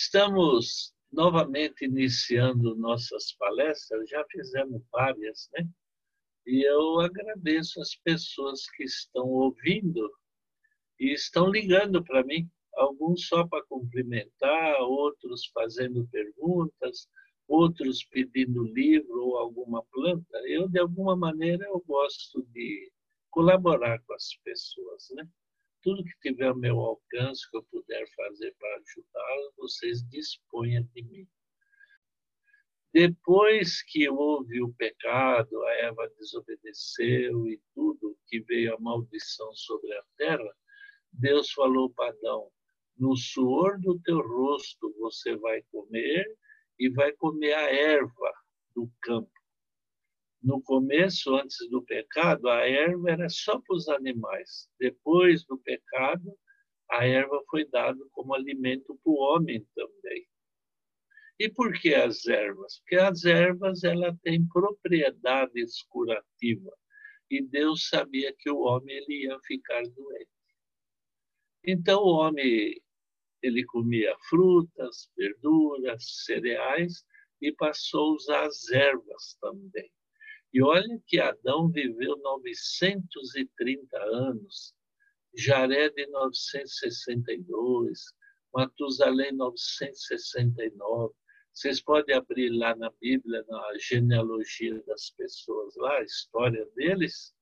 Estamos novamente iniciando nossas palestras, já fizemos várias, né? E eu agradeço as pessoas que estão ouvindo e estão ligando para mim, alguns só para cumprimentar, outros fazendo perguntas, outros pedindo livro ou alguma planta. Eu, de alguma maneira, eu gosto de colaborar com as pessoas, né? Tudo que tiver ao meu alcance, que eu puder fazer para ajudá-los, vocês disponham de mim. Depois que houve o pecado, a Eva desobedeceu e tudo, que veio a maldição sobre a terra, Deus falou para Adão: no suor do teu rosto você vai comer e vai comer a erva do campo. No começo, antes do pecado, a erva era só para os animais. Depois do pecado, a erva foi dada como alimento para o homem também. E por que as ervas? Porque as ervas ela tem propriedades curativas. E Deus sabia que o homem ele ia ficar doente. Então o homem ele comia frutas, verduras, cereais e passou a usar as ervas também. E olha que Adão viveu 930 anos, Jared 962, Matusalém 969. Vocês podem abrir lá na Bíblia, na genealogia das pessoas lá, a história deles.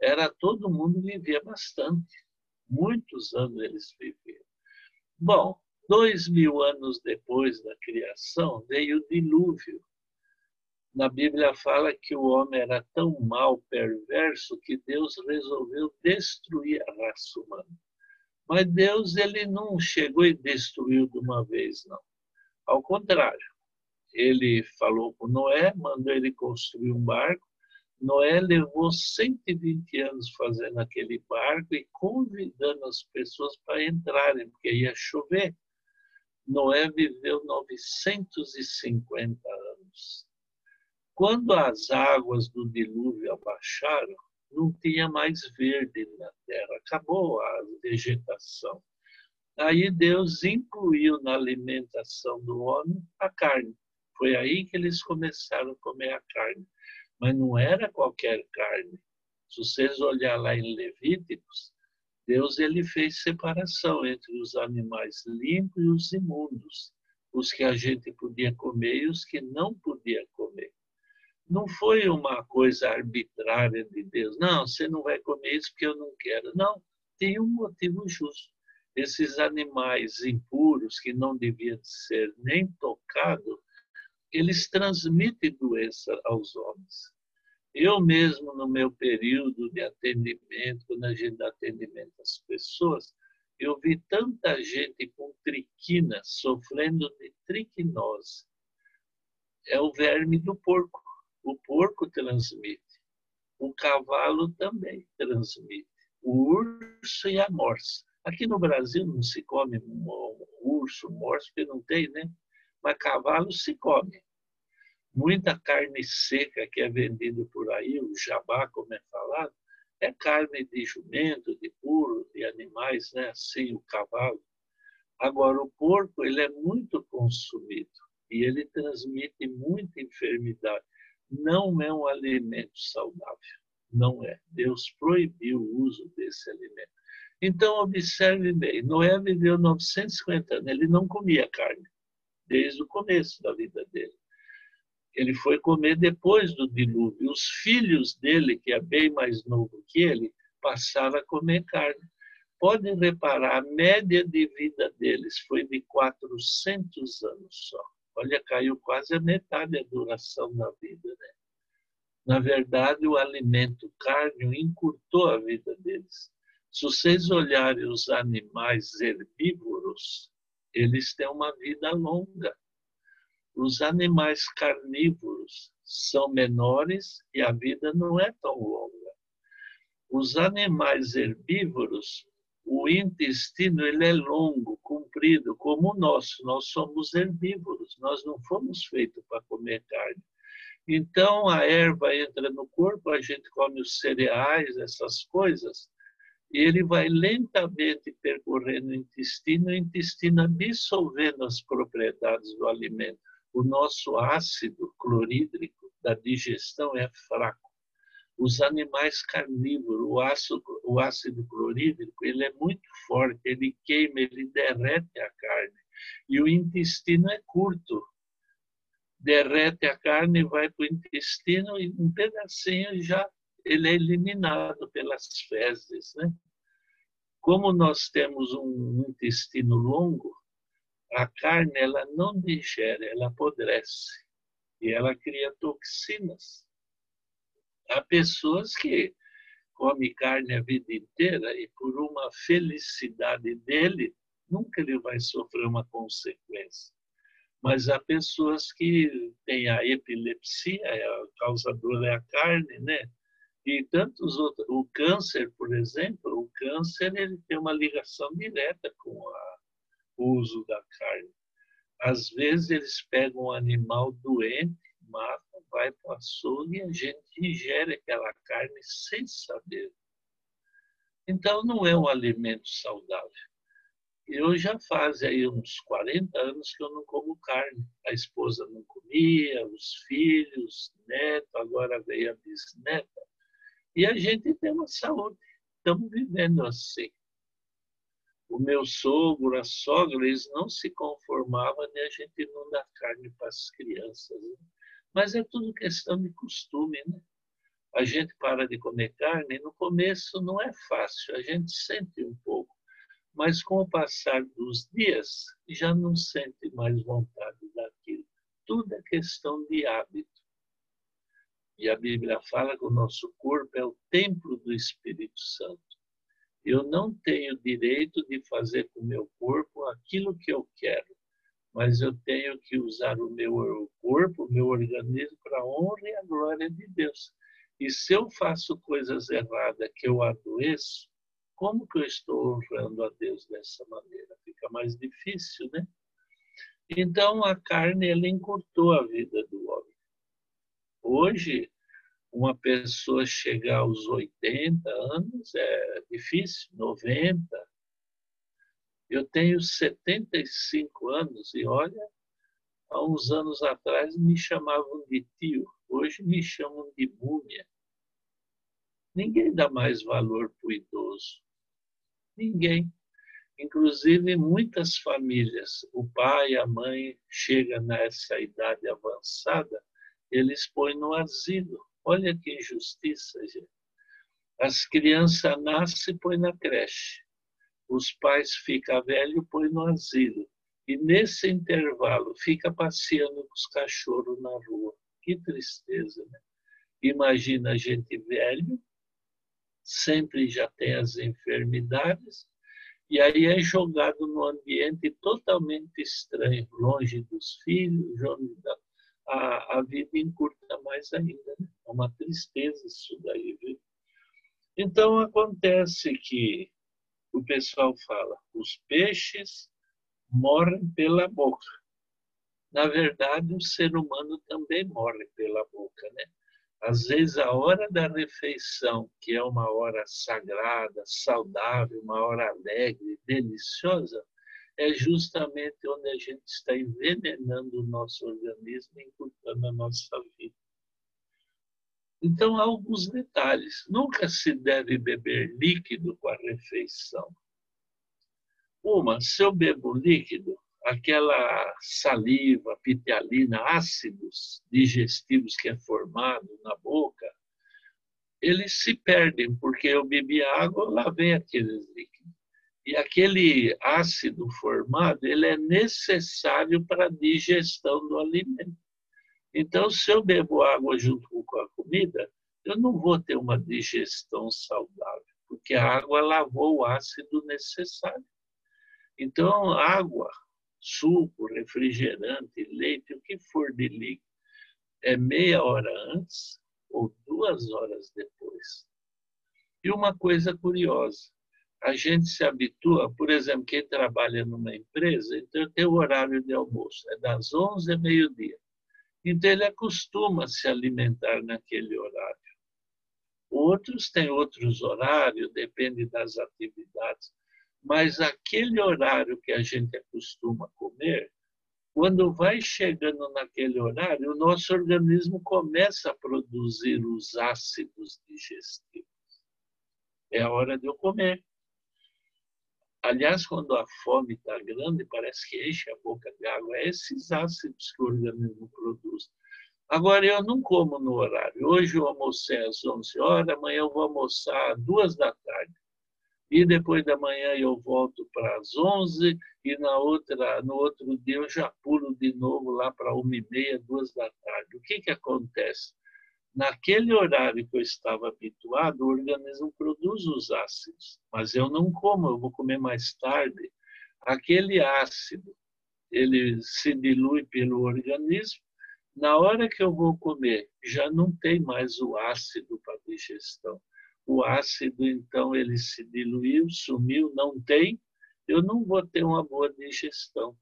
Era todo mundo vivia bastante. Muitos anos eles viviam. Bom, dois mil anos depois da criação, veio o dilúvio na Bíblia fala que o homem era tão mal, perverso, que Deus resolveu destruir a raça humana. Mas Deus ele não chegou e destruiu de uma vez, não. Ao contrário, ele falou com Noé, mandou ele construir um barco. Noé levou 120 anos fazendo aquele barco e convidando as pessoas para entrarem, porque ia chover. Noé viveu 950 anos. Quando as águas do dilúvio abaixaram, não tinha mais verde na terra, acabou a vegetação. Aí Deus incluiu na alimentação do homem a carne. Foi aí que eles começaram a comer a carne. Mas não era qualquer carne. Se vocês olhar lá em Levíticos, Deus ele fez separação entre os animais limpos e os imundos, os que a gente podia comer e os que não podia comer não foi uma coisa arbitrária de Deus. Não, você não vai comer isso porque eu não quero. Não, tem um motivo justo. Esses animais impuros que não deviam ser nem tocados, eles transmitem doença aos homens. Eu mesmo, no meu período de atendimento, quando a gente dá atendimento às pessoas, eu vi tanta gente com triquina sofrendo de triquinose. É o verme do porco. O porco transmite. O cavalo também transmite. O urso e a morsa. Aqui no Brasil não se come urso, morsa, porque não tem, né? Mas cavalo se come. Muita carne seca que é vendida por aí, o jabá, como é falado, é carne de jumento, de burro, de animais, né? Assim, o cavalo. Agora, o porco, ele é muito consumido e ele transmite muita enfermidade não é um alimento saudável. Não é. Deus proibiu o uso desse alimento. Então, observe bem: Noé viveu 950 anos, ele não comia carne, desde o começo da vida dele. Ele foi comer depois do dilúvio. Os filhos dele, que é bem mais novo que ele, passaram a comer carne. Podem reparar, a média de vida deles foi de 400 anos só. Olha, caiu quase a metade da duração da vida, né? Na verdade, o alimento carne encurtou a vida deles. Se vocês olharem os animais herbívoros, eles têm uma vida longa. Os animais carnívoros são menores e a vida não é tão longa. Os animais herbívoros o intestino ele é longo, comprido, como o nosso. Nós somos herbívoros, nós não fomos feitos para comer carne. Então a erva entra no corpo, a gente come os cereais, essas coisas, e ele vai lentamente percorrendo o intestino, o intestino absorvendo as propriedades do alimento. O nosso ácido clorídrico da digestão é fraco. Os animais carnívoros, o ácido, o ácido clorídrico, ele é muito forte, ele queima, ele derrete a carne. E o intestino é curto. Derrete a carne, vai para o intestino e um pedacinho já ele é eliminado pelas fezes. Né? Como nós temos um intestino longo, a carne ela não digere, ela apodrece e ela cria toxinas. Há pessoas que comem carne a vida inteira e por uma felicidade dele, nunca ele vai sofrer uma consequência. Mas há pessoas que têm a epilepsia, a causadora é a carne, né? E tantos outros, o câncer, por exemplo, o câncer ele tem uma ligação direta com a, o uso da carne. Às vezes eles pegam um animal doente, matam, vai para o açougue e a gente ingere aquela carne sem saber. Então não é um alimento saudável. Eu já faz aí uns 40 anos que eu não como carne. A esposa não comia, os filhos, neto, agora veio a bisneta. E a gente tem uma saúde. Estamos vivendo assim. O meu sogro, a sogra, eles não se conformavam de a gente não dar carne para as crianças. Né? Mas é tudo questão de costume, né? A gente para de comer carne, no começo não é fácil, a gente sente um pouco. Mas com o passar dos dias, já não sente mais vontade daquilo. Tudo é questão de hábito. E a Bíblia fala que o nosso corpo é o templo do Espírito Santo. Eu não tenho direito de fazer com o meu corpo aquilo que eu quero, mas eu tenho que usar o meu corpo, o meu organismo, para a honra e a glória de Deus. E se eu faço coisas erradas que eu adoeço, como que eu estou honrando a Deus dessa maneira? Fica mais difícil, né? Então a carne ela encurtou a vida do homem. Hoje, uma pessoa chegar aos 80 anos é difícil, 90. Eu tenho 75 anos e olha, há uns anos atrás me chamavam de tio, hoje me chamam de múmia. Ninguém dá mais valor para o idoso. Ninguém. Inclusive, muitas famílias, o pai, a mãe chega nessa idade avançada, eles põem no asilo. Olha que injustiça, gente. As crianças nascem e põem na creche. Os pais ficam velhos e põem no asilo. E nesse intervalo fica passeando com os cachorros na rua. Que tristeza, né? Imagina a gente velho, sempre já tem as enfermidades, e aí é jogado num ambiente totalmente estranho, longe dos filhos, longe da a, a vida encurta mais ainda. Né? É uma tristeza isso daí, viu? Então acontece que o pessoal fala, os peixes morrem pela boca. Na verdade, o ser humano também morre pela boca, né? Às vezes, a hora da refeição, que é uma hora sagrada, saudável, uma hora alegre, deliciosa, é justamente onde a gente está envenenando o nosso organismo e encurtando a nossa vida. Então, há alguns detalhes. Nunca se deve beber líquido com a refeição. Uma, se eu bebo líquido, aquela saliva, pitialina, ácidos digestivos que é formado na boca, eles se perdem, porque eu bebi água, lá vem aqueles líquidos. E aquele ácido formado, ele é necessário para a digestão do alimento. Então, se eu bebo água junto com a comida, eu não vou ter uma digestão saudável, porque a água lavou o ácido necessário. Então, água, suco, refrigerante, leite, o que for de líquido, é meia hora antes ou duas horas depois. E uma coisa curiosa, a gente se habitua, por exemplo, quem trabalha numa empresa, então tem o horário de almoço, é das 11 ao meio-dia. Então ele acostuma se alimentar naquele horário. Outros têm outros horários, depende das atividades. Mas aquele horário que a gente acostuma comer, quando vai chegando naquele horário, o nosso organismo começa a produzir os ácidos digestivos. É a hora de eu comer. Aliás, quando a fome está grande, parece que enche a boca de água. É esses ácidos que o organismo produz. Agora, eu não como no horário. Hoje eu almocei às 11 horas, amanhã eu vou almoçar às 2 da tarde. E depois da manhã eu volto para as 11 e na outra, no outro dia eu já pulo de novo lá para 1 e meia, 2 da tarde. O que, que acontece? Naquele horário que eu estava habituado, o organismo produz os ácidos, mas eu não como, eu vou comer mais tarde. Aquele ácido, ele se dilui pelo organismo na hora que eu vou comer, já não tem mais o ácido para digestão. O ácido, então, ele se diluiu, sumiu, não tem, eu não vou ter uma boa digestão.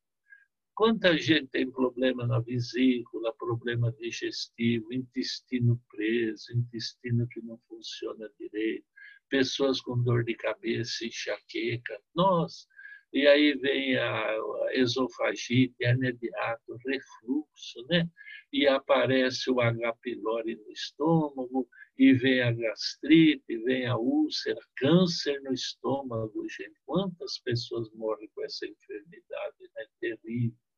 Quanta gente tem problema na vesícula, problema digestivo, intestino preso, intestino que não funciona direito, pessoas com dor de cabeça, enxaqueca. Nossa, e aí vem a esofagite, hernia de ato, refluxo, né? E aparece o H. pylori no estômago, e vem a gastrite, vem a úlcera, câncer no estômago, gente. Quantas pessoas morrem com essa enfermidade, né? Terrível.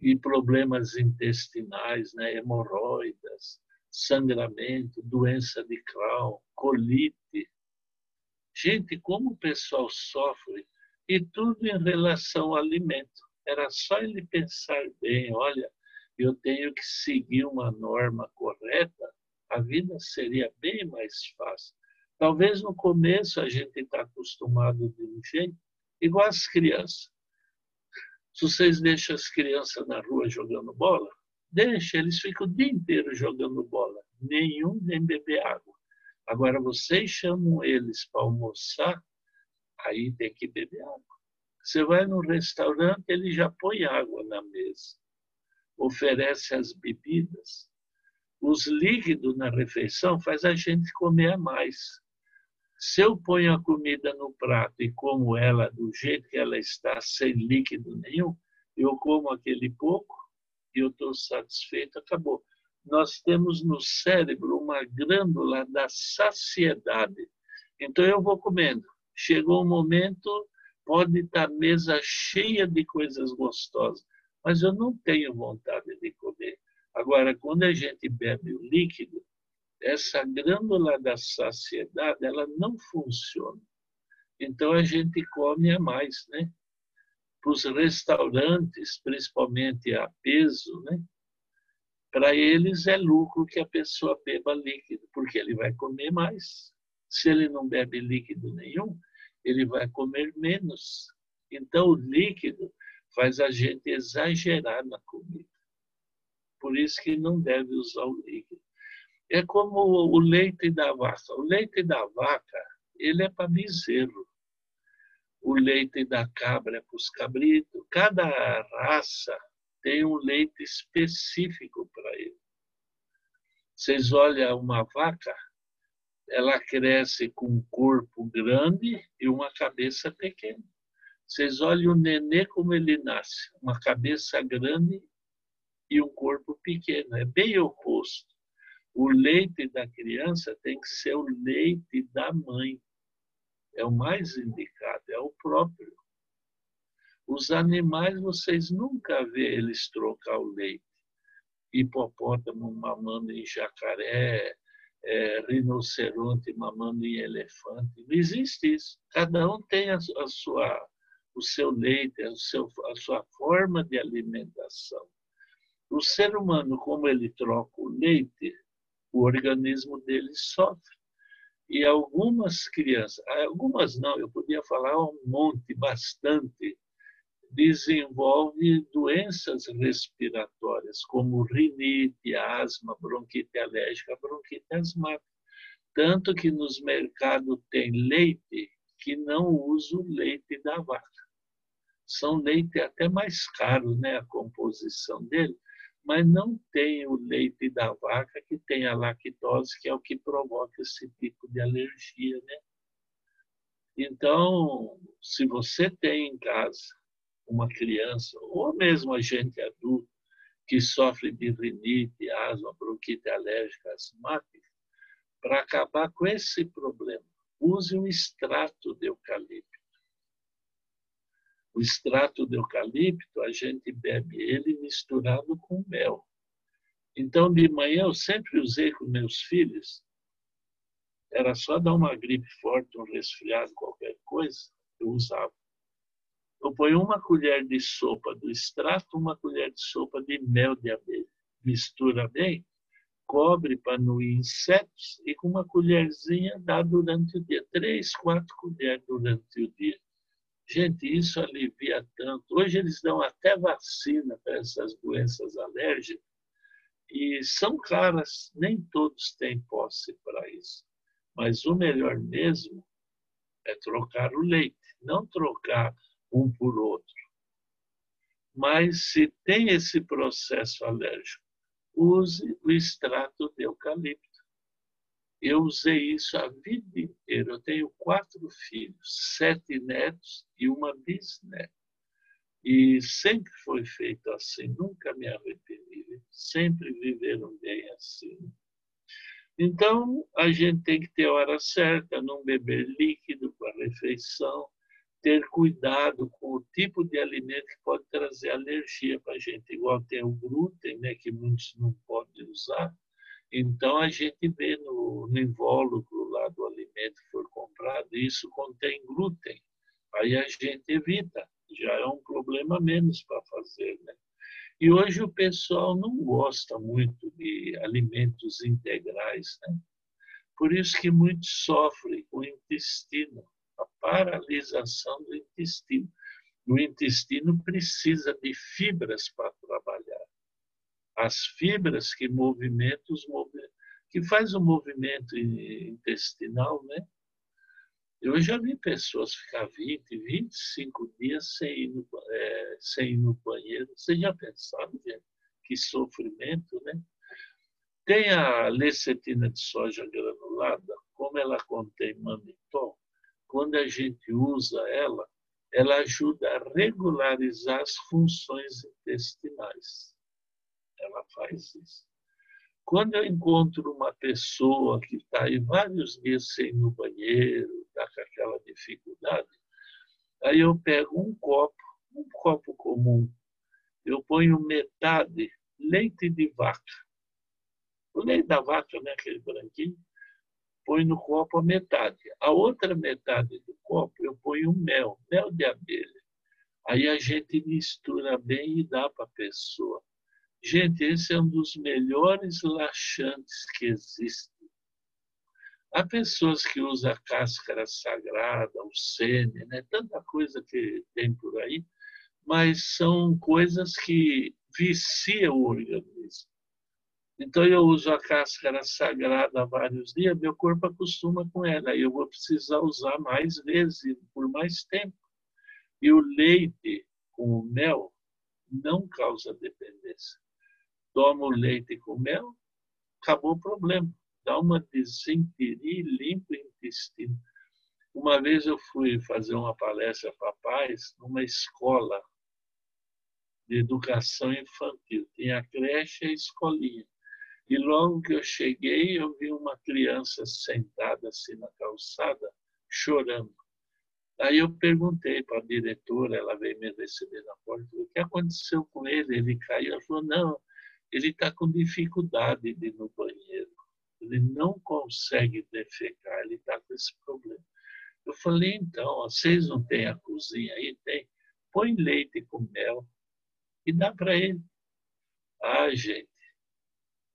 E problemas intestinais, né? Hemorroidas, sangramento, doença de Crohn, colite. Gente, como o pessoal sofre e tudo em relação ao alimento. Era só ele pensar bem, olha, eu tenho que seguir uma norma correta, a vida seria bem mais fácil. Talvez no começo a gente está acostumado de um jeito, igual as crianças. Se vocês deixam as crianças na rua jogando bola, deixa, eles ficam o dia inteiro jogando bola. Nenhum nem beber água. Agora, vocês chamam eles para almoçar, aí tem que beber água. Você vai num restaurante, ele já põe água na mesa, oferece as bebidas. Os líquidos na refeição faz a gente comer a mais. Se eu ponho a comida no prato e como ela do jeito que ela está, sem líquido nenhum, eu como aquele pouco e eu estou satisfeito, acabou. Nós temos no cérebro uma glândula da saciedade. Então eu vou comendo chegou um momento, pode estar mesa cheia de coisas gostosas, mas eu não tenho vontade de comer. Agora, quando a gente bebe o líquido, essa glândula da saciedade, ela não funciona. Então a gente come a mais, né? Para os restaurantes, principalmente a peso, né? Para eles é lucro que a pessoa beba líquido, porque ele vai comer mais. Se ele não bebe líquido nenhum, ele vai comer menos. Então, o líquido faz a gente exagerar na comida. Por isso que não deve usar o líquido. É como o leite da vaca. O leite da vaca, ele é para bezerro. O leite da cabra é para os cabritos. Cada raça tem um leite específico para ele. Vocês olham uma vaca, ela cresce com um corpo grande e uma cabeça pequena. Vocês olhem o nenê como ele nasce, uma cabeça grande e um corpo pequeno. É bem oposto. O leite da criança tem que ser o leite da mãe. É o mais indicado, é o próprio. Os animais, vocês nunca vê eles trocar o leite. Hipopótamo mamando em jacaré, é, rinoceronte mamando em elefante. Não existe isso. Cada um tem a, a sua, o seu leite, a, seu, a sua forma de alimentação. O ser humano, como ele troca o leite, o organismo dele sofre. E algumas crianças, algumas não, eu podia falar um monte, bastante, desenvolve doenças respiratórias, como rinite, asma, bronquite alérgica, bronquite asmática. Tanto que nos mercados tem leite que não usa o leite da vaca. São leite até mais caro, né, a composição dele, mas não tem o leite da vaca que tem a lactose, que é o que provoca esse tipo de alergia, né? Então, se você tem em casa uma criança, ou mesmo a gente adulto, que sofre de rinite, asma, bronquite alérgica, asmática, para acabar com esse problema, use um extrato de eucalipto. O extrato de eucalipto, a gente bebe ele misturado com mel. Então, de manhã, eu sempre usei com meus filhos. Era só dar uma gripe forte, um resfriado, qualquer coisa, eu usava. Eu ponho uma colher de sopa do extrato, uma colher de sopa de mel de abelha. Mistura bem, cobre para não ir insetos e com uma colherzinha dá durante o dia. Três, quatro colheres durante o dia. Gente, isso alivia tanto. Hoje eles dão até vacina para essas doenças alérgicas e são caras, nem todos têm posse para isso. Mas o melhor mesmo é trocar o leite, não trocar um por outro. Mas se tem esse processo alérgico, use o extrato de eucalipto. Eu usei isso a vida inteira. Eu tenho quatro filhos, sete netos e uma bisneta. E sempre foi feito assim, nunca me arrependi. Sempre viveram bem assim. Então, a gente tem que ter a hora certa, não beber líquido para a refeição, ter cuidado com o tipo de alimento que pode trazer alergia para a gente, igual tem o glúten, né, que muitos não podem usar. Então, a gente vê no, no invólucro lá do alimento que for comprado, isso contém glúten. Aí a gente evita, já é um problema menos para fazer. Né? E hoje o pessoal não gosta muito de alimentos integrais, né? Por isso que muitos sofrem o intestino a paralisação do intestino. O intestino precisa de fibras para. As fibras que movimentam os que faz o movimento intestinal, né? Eu já vi pessoas ficar 20, 25 dias sem ir no, é, sem ir no banheiro. Você já pensaram? Que sofrimento, né? Tem a lecetina de soja granulada, como ela contém manitol, quando a gente usa ela, ela ajuda a regularizar as funções intestinais. Ela faz isso. Quando eu encontro uma pessoa que está aí vários dias sem ir no banheiro, está com aquela dificuldade, aí eu pego um copo, um copo comum, eu ponho metade leite de vaca. O leite da vaca, né, aquele branquinho, põe no copo a metade. A outra metade do copo eu ponho mel, mel de abelha. Aí a gente mistura bem e dá para a pessoa. Gente, esse é um dos melhores laxantes que existem. Há pessoas que usam a cáscara sagrada, o sene, né? tanta coisa que tem por aí, mas são coisas que viciam o organismo. Então eu uso a cáscara sagrada há vários dias, meu corpo acostuma com ela, e eu vou precisar usar mais vezes, por mais tempo. E o leite com o mel não causa dependência. Toma o leite com mel, acabou o problema. Dá uma desinteria e limpa o intestino. Uma vez eu fui fazer uma palestra para pais numa escola de educação infantil. Tinha a creche e a escolinha. E logo que eu cheguei, eu vi uma criança sentada assim na calçada, chorando. Aí eu perguntei para a diretora, ela veio me receber na porta, o que aconteceu com ele? Ele caiu. Ela falou, não, ele está com dificuldade de ir no banheiro. Ele não consegue defecar, ele está com esse problema. Eu falei, então, vocês não têm a cozinha aí? Tem. Põe leite com mel e dá para ele. Ah, gente,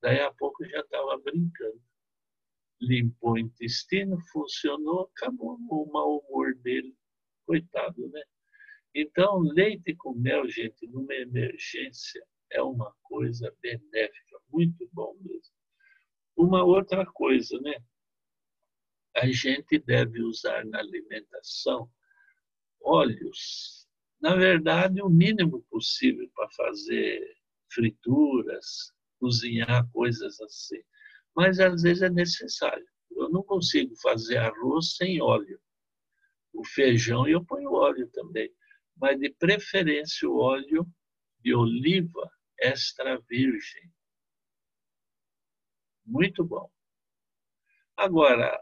Daí a pouco já estava brincando. Limpou o intestino, funcionou, acabou o mau humor dele. Coitado, né? Então, leite com mel, gente, numa emergência, é uma coisa benéfica, muito bom mesmo. Uma outra coisa, né? A gente deve usar na alimentação óleos. Na verdade, o mínimo possível para fazer frituras, cozinhar coisas assim. Mas às vezes é necessário. Eu não consigo fazer arroz sem óleo. O feijão eu ponho óleo também, mas de preferência o óleo de oliva extra virgem. Muito bom. Agora,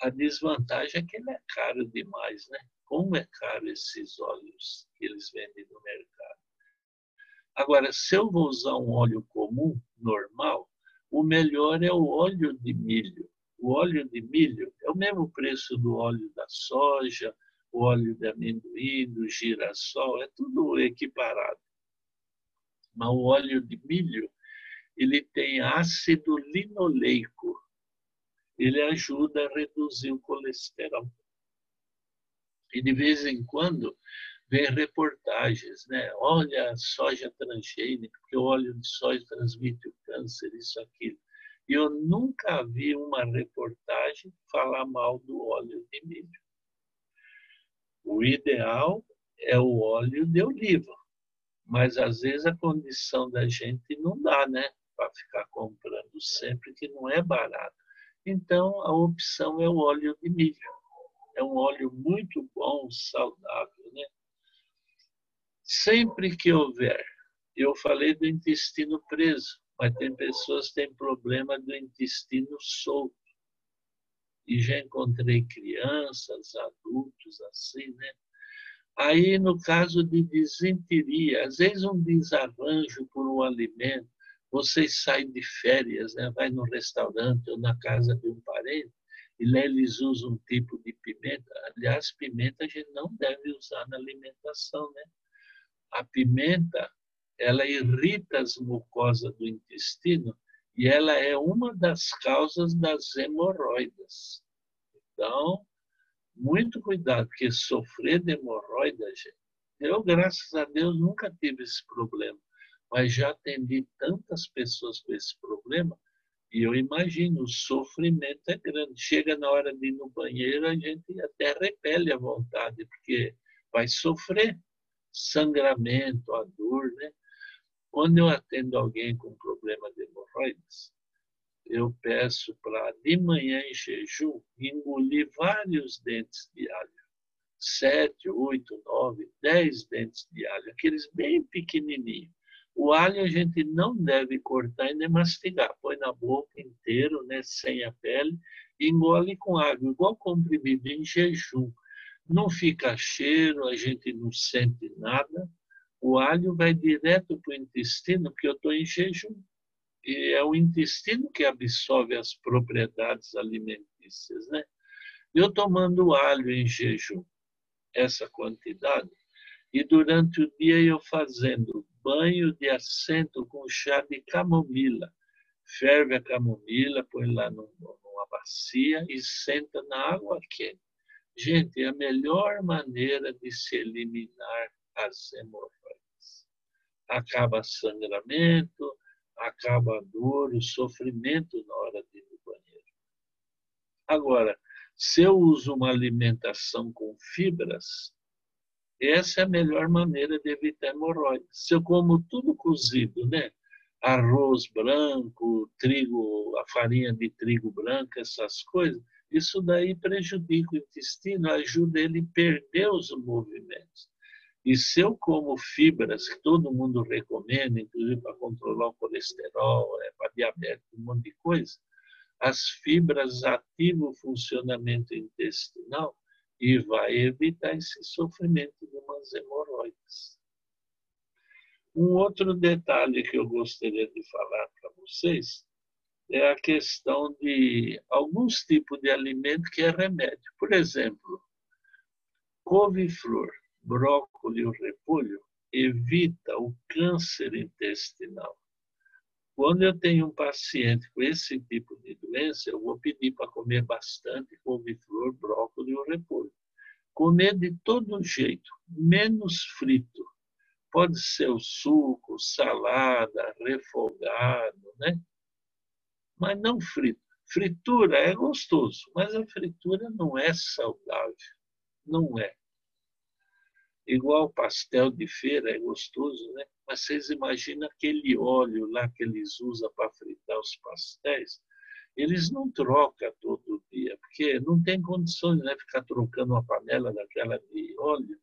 a desvantagem é que ele é caro demais, né? Como é caro esses óleos que eles vendem no mercado. Agora, se eu vou usar um óleo comum, normal, o melhor é o óleo de milho. O óleo de milho é o mesmo preço do óleo da soja, o óleo de amendoim, do girassol, é tudo equiparado. Mas o óleo de milho, ele tem ácido linoleico. Ele ajuda a reduzir o colesterol. E de vez em quando vem reportagens, né? Olha, soja transgênica, porque o óleo de soja transmite o câncer, isso, aquilo. E eu nunca vi uma reportagem falar mal do óleo de milho. O ideal é o óleo de oliva, mas às vezes a condição da gente não dá, né? Para ficar comprando sempre, que não é barato. Então, a opção é o óleo de milho. É um óleo muito bom, saudável, né? Sempre que houver, eu falei do intestino preso, mas tem pessoas que têm problema do intestino solto. E já encontrei crianças, adultos assim, né? Aí, no caso de desinteria, às vezes um desarranjo por um alimento, vocês saem de férias, né? vai no restaurante ou na casa de um parente, e lá eles usam um tipo de pimenta. Aliás, pimenta a gente não deve usar na alimentação, né? A pimenta, ela irrita as mucosas do intestino e ela é uma das causas das hemorroidas. Então, muito cuidado, porque sofrer de hemorroida, gente, eu, graças a Deus, nunca tive esse problema, mas já atendi tantas pessoas com esse problema e eu imagino, o sofrimento é grande. Chega na hora de ir no banheiro, a gente até repele a vontade, porque vai sofrer sangramento, a dor, né? Quando eu atendo alguém com problema de hemorroides, eu peço para, de manhã em jejum, engolir vários dentes de alho. Sete, oito, nove, dez dentes de alho, aqueles bem pequenininhos. O alho a gente não deve cortar e nem mastigar. Põe na boca inteiro, né, sem a pele, e engole com água, igual comprimido em jejum não fica cheiro, a gente não sente nada. O alho vai direto para o intestino, porque eu estou em jejum. E é o intestino que absorve as propriedades alimentícias, né? Eu tomando alho em jejum, essa quantidade, e durante o dia eu fazendo banho de assento com chá de camomila. Ferve a camomila, põe lá numa bacia e senta na água quente. Gente, é a melhor maneira de se eliminar as hemorroidas. Acaba sangramento, acaba a dor, o sofrimento na hora de ir no banheiro. Agora, se eu uso uma alimentação com fibras, essa é a melhor maneira de evitar hemorroidas. Se eu como tudo cozido, né? Arroz branco, trigo, a farinha de trigo branco, essas coisas, isso daí prejudica o intestino, ajuda ele a perder os movimentos. E se eu como fibras, que todo mundo recomenda, inclusive para controlar o colesterol, é, para diabetes, um monte de coisa, as fibras ativam o funcionamento intestinal e vai evitar esse sofrimento de umas hemorroides. Um outro detalhe que eu gostaria de falar para vocês é a questão de alguns tipos de alimento que é remédio. Por exemplo, couve-flor, brócolis e repolho evita o câncer intestinal. Quando eu tenho um paciente com esse tipo de doença, eu vou pedir para comer bastante couve-flor, brócolis e repolho. Comer de todo jeito, menos frito. Pode ser o suco, salada, refogado, né? mas não frito. Fritura é gostoso, mas a fritura não é saudável. Não é. Igual pastel de feira, é gostoso, né? Mas vocês imaginam aquele óleo lá que eles usam para fritar os pastéis? Eles não trocam todo dia, porque não tem condições de né, ficar trocando uma panela daquela de óleo.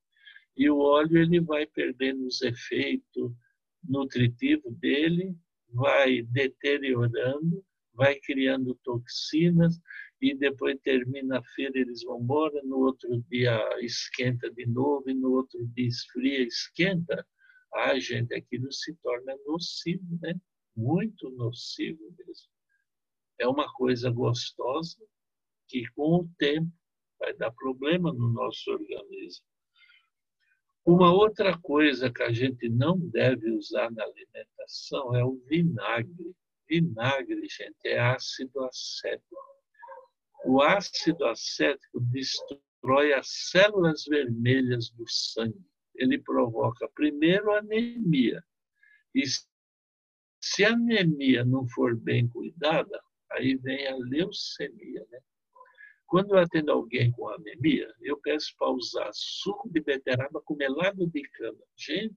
E o óleo ele vai perdendo os efeitos nutritivos dele, vai deteriorando, vai criando toxinas, e depois termina a feira, eles vão embora, no outro dia esquenta de novo, e no outro dia esfria, esquenta. Ah, gente, aquilo se torna nocivo, né? Muito nocivo mesmo. É uma coisa gostosa que, com o tempo, vai dar problema no nosso organismo. Uma outra coisa que a gente não deve usar na alimentação é o vinagre. Vinagre, gente, é ácido acético o ácido acético destrói as células vermelhas do sangue. Ele provoca, primeiro, anemia. E se a anemia não for bem cuidada, aí vem a leucemia. Né? Quando eu atendo alguém com anemia, eu peço para usar suco de beterraba com melado de cana. Gente,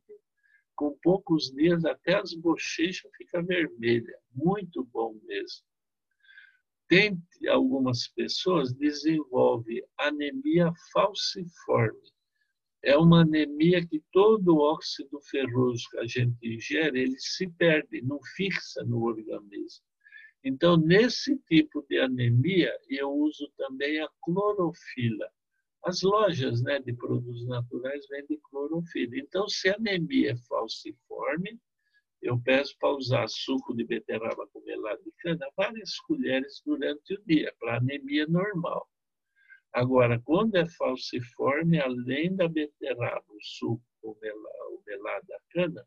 com poucos dias até as bochechas ficam vermelhas. Muito bom mesmo tem algumas pessoas desenvolve anemia falciforme. É uma anemia que todo o óxido ferroso que a gente ingere, ele se perde, não fixa no organismo. Então, nesse tipo de anemia, eu uso também a clorofila. As lojas né, de produtos naturais vendem clorofila. Então, se a anemia é falciforme, eu peço para usar suco de beterraba com melado de cana várias colheres durante o dia, para anemia normal. Agora, quando é falciforme, além da beterraba, o suco, o melado, melado da cana,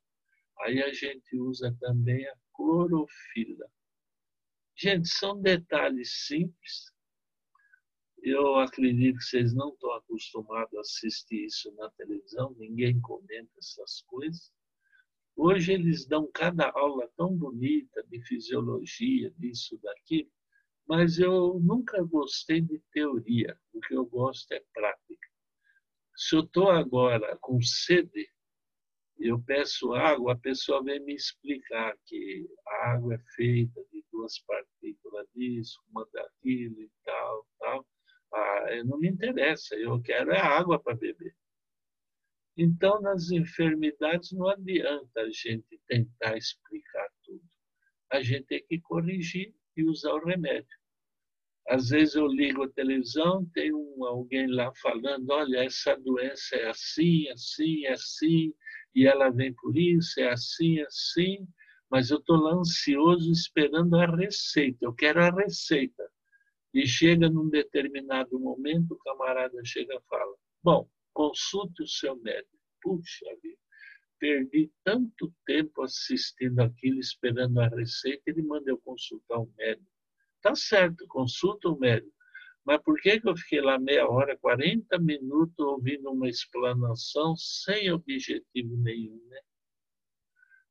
aí a gente usa também a clorofila. Gente, são detalhes simples. Eu acredito que vocês não estão acostumados a assistir isso na televisão, ninguém comenta essas coisas. Hoje eles dão cada aula tão bonita de fisiologia, disso, daquilo, mas eu nunca gostei de teoria. O que eu gosto é prática. Se eu estou agora com sede, eu peço água, a pessoa vem me explicar que a água é feita de duas partículas disso, uma daquilo e tal, tal. Ah, não me interessa, eu quero é água para beber. Então, nas enfermidades, não adianta a gente tentar explicar tudo. A gente tem que corrigir e usar o remédio. Às vezes eu ligo a televisão, tem um, alguém lá falando: olha, essa doença é assim, assim, assim, e ela vem por isso, é assim, assim, mas eu estou lá ansioso esperando a receita, eu quero a receita. E chega num determinado momento, o camarada chega e fala: bom, consulte o seu médico. Puxa vida, perdi tanto tempo assistindo aquilo, esperando a receita, ele manda eu consultar um médico. Tá certo, consulta o médico. Mas por que, que eu fiquei lá meia hora, 40 minutos ouvindo uma explanação sem objetivo nenhum, né?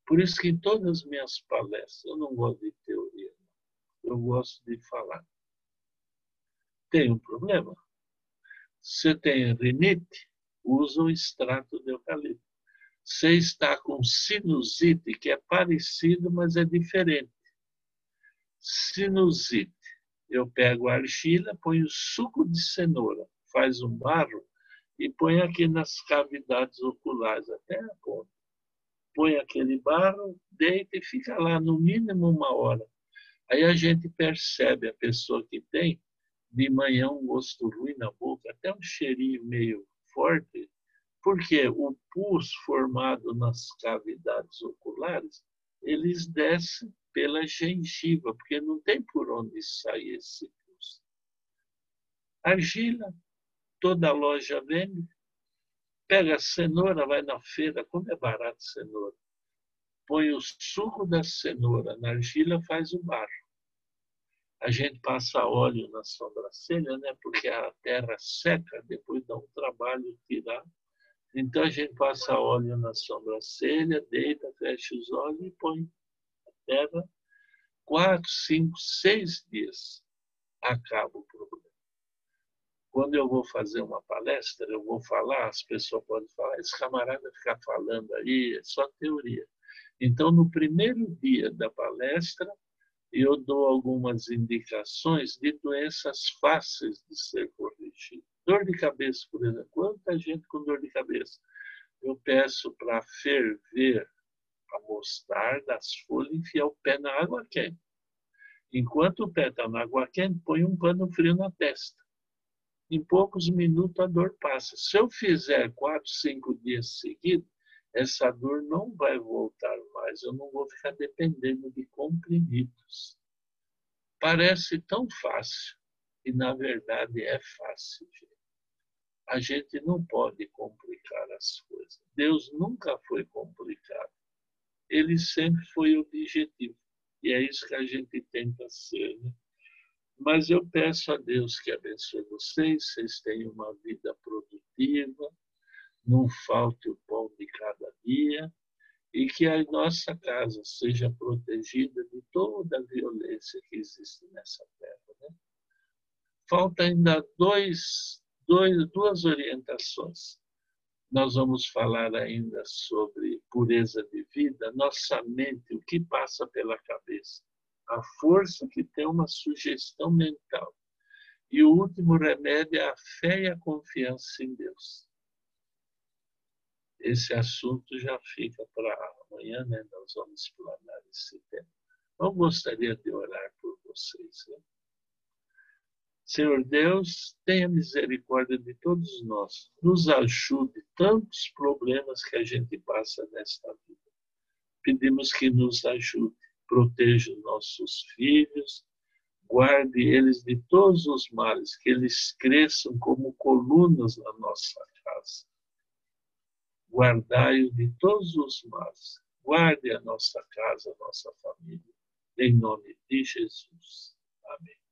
Por isso que em todas as minhas palestras eu não gosto de teoria, eu gosto de falar. Tem um problema. Você tem rinite, usa o extrato de eucalipto. Você está com sinusite, que é parecido, mas é diferente. Sinusite. Eu pego a argila, ponho suco de cenoura, faz um barro e põe aqui nas cavidades oculares, até a ponta. Põe aquele barro, deita e fica lá no mínimo uma hora. Aí a gente percebe a pessoa que tem de manhã um gosto ruim na boca, até um cheirinho meio forte, porque o pus formado nas cavidades oculares, eles descem pela gengiva, porque não tem por onde sair esse pus. Argila, toda loja vende. Pega a cenoura, vai na feira, como é barato cenoura. Põe o suco da cenoura na argila, faz o barro a gente passa óleo na sobrancelha, né? porque a terra seca, depois dá um trabalho tirar. Então a gente passa óleo na sobrancelha, deita, fecha os olhos e põe a terra. Quatro, cinco, seis dias acaba o problema. Quando eu vou fazer uma palestra, eu vou falar, as pessoas podem falar, esse camarada ficar falando aí, é só teoria. Então, no primeiro dia da palestra, eu dou algumas indicações de doenças fáceis de ser corrigidas. Dor de cabeça, por exemplo. Quanta gente com dor de cabeça? Eu peço para ferver a mostarda, as folhas, enfiar o pé na água quente. Enquanto o pé está na água quente, põe um pano frio na testa. Em poucos minutos a dor passa. Se eu fizer quatro, cinco dias seguidos, essa dor não vai voltar mais. Eu não vou ficar dependendo de comprimidos. Parece tão fácil e na verdade é fácil. Gente. A gente não pode complicar as coisas. Deus nunca foi complicado. Ele sempre foi objetivo. E é isso que a gente tenta ser. Né? Mas eu peço a Deus que abençoe vocês, vocês tenham uma vida produtiva, não falte o pão de cada dia e que a nossa casa seja protegida de toda a violência que existe nessa terra. Né? Falta ainda dois, dois, duas orientações. Nós vamos falar ainda sobre pureza de vida, nossa mente, o que passa pela cabeça, a força que tem uma sugestão mental. E o último remédio é a fé e a confiança em Deus. Esse assunto já fica para amanhã, né? Nós vamos explanar esse tema. Eu gostaria de orar por vocês. Né? Senhor Deus, tenha misericórdia de todos nós. Nos ajude tantos problemas que a gente passa nesta vida. Pedimos que nos ajude, proteja os nossos filhos, guarde eles de todos os males, que eles cresçam como colunas na nossa casa. Guardai-o de todos os males. Guarde a nossa casa, a nossa família. Em nome de Jesus. Amém.